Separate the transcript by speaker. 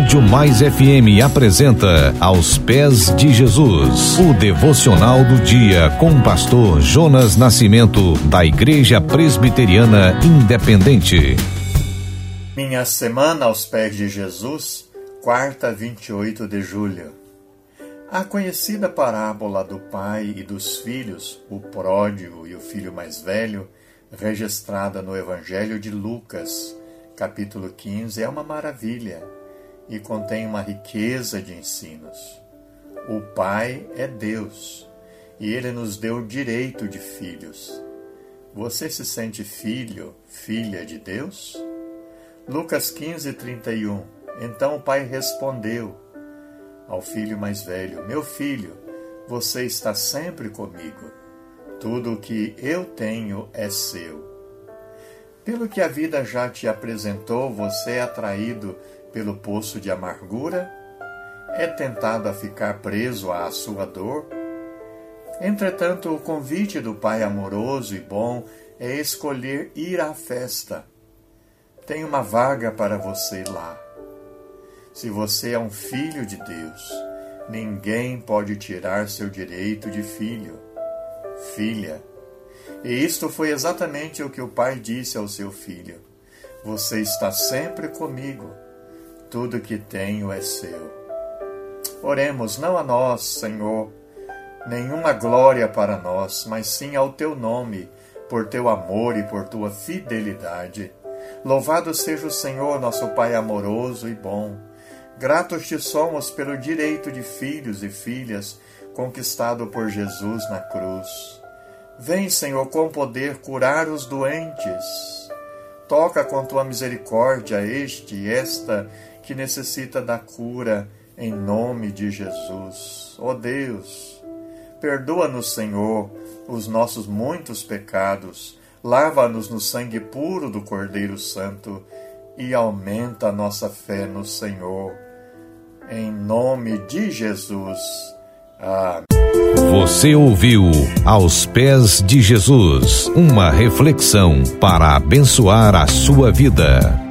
Speaker 1: Rádio Mais FM apresenta Aos Pés de Jesus, o devocional do dia com o pastor Jonas Nascimento, da Igreja Presbiteriana Independente.
Speaker 2: Minha semana aos pés de Jesus, quarta, 28 de julho. A conhecida parábola do pai e dos filhos, o pródigo e o filho mais velho, registrada no Evangelho de Lucas, capítulo 15, é uma maravilha e contém uma riqueza de ensinos. O Pai é Deus e ele nos deu o direito de filhos. Você se sente filho, filha de Deus? Lucas 15, 31. Então o pai respondeu ao filho mais velho: Meu filho, você está sempre comigo. Tudo o que eu tenho é seu. Pelo que a vida já te apresentou, você é atraído pelo poço de amargura? É tentado a ficar preso à sua dor? Entretanto, o convite do Pai amoroso e bom é escolher ir à festa. Tem uma vaga para você lá. Se você é um filho de Deus, ninguém pode tirar seu direito de filho, filha. E isto foi exatamente o que o pai disse ao seu filho: Você está sempre comigo tudo que tenho é seu. Oremos não a nós, Senhor, nenhuma glória para nós, mas sim ao teu nome, por teu amor e por tua fidelidade. Louvado seja o Senhor, nosso Pai amoroso e bom. Gratos te somos pelo direito de filhos e filhas conquistado por Jesus na cruz. Vem, Senhor, com poder curar os doentes. Toca com tua misericórdia este e esta que necessita da cura em nome de Jesus. Ó oh Deus, perdoa-nos, Senhor, os nossos muitos pecados, lava-nos no sangue puro do Cordeiro Santo e aumenta a nossa fé no Senhor. Em nome de Jesus. Amém.
Speaker 1: Você ouviu Aos Pés de Jesus uma reflexão para abençoar a sua vida.